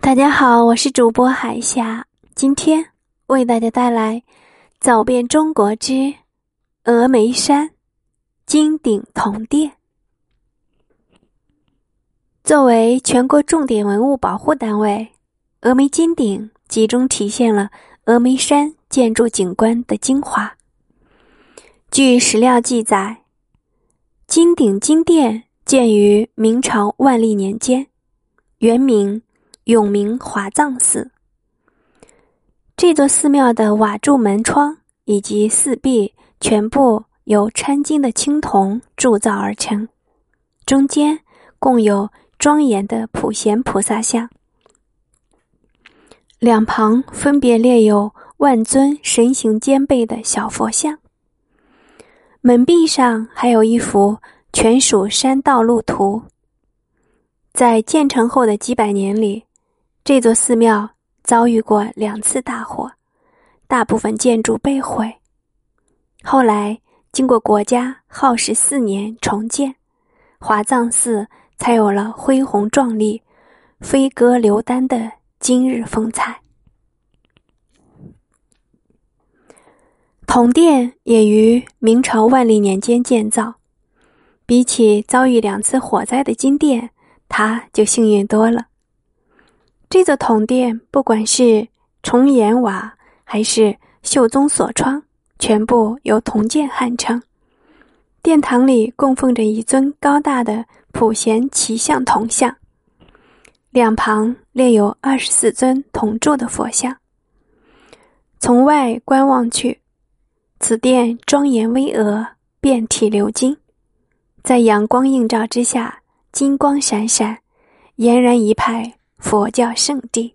大家好，我是主播海霞，今天为大家带来《走遍中国之峨眉山金顶铜殿》。作为全国重点文物保护单位，峨眉金顶集中体现了峨眉山建筑景观的精华。据史料记载，金顶金殿建于明朝万历年间，原名。永明华藏寺，这座寺庙的瓦柱门窗以及四壁全部由掺金的青铜铸造而成，中间共有庄严的普贤菩萨像，两旁分别列有万尊神形兼备的小佛像，门壁上还有一幅全蜀山道路图。在建成后的几百年里。这座寺庙遭遇过两次大火，大部分建筑被毁。后来经过国家耗时四年重建，华藏寺才有了恢宏壮丽、飞鸽流丹的今日风采。铜殿也于明朝万历年间建造，比起遭遇两次火灾的金殿，它就幸运多了。这座铜殿，不管是重檐瓦还是绣宗锁窗，全部由铜件焊成。殿堂里供奉着一尊高大的普贤骑象铜像，两旁列有二十四尊铜铸的佛像。从外观望去，此殿庄严巍峨，遍体鎏金，在阳光映照之下，金光闪闪，俨然一派。佛教圣地。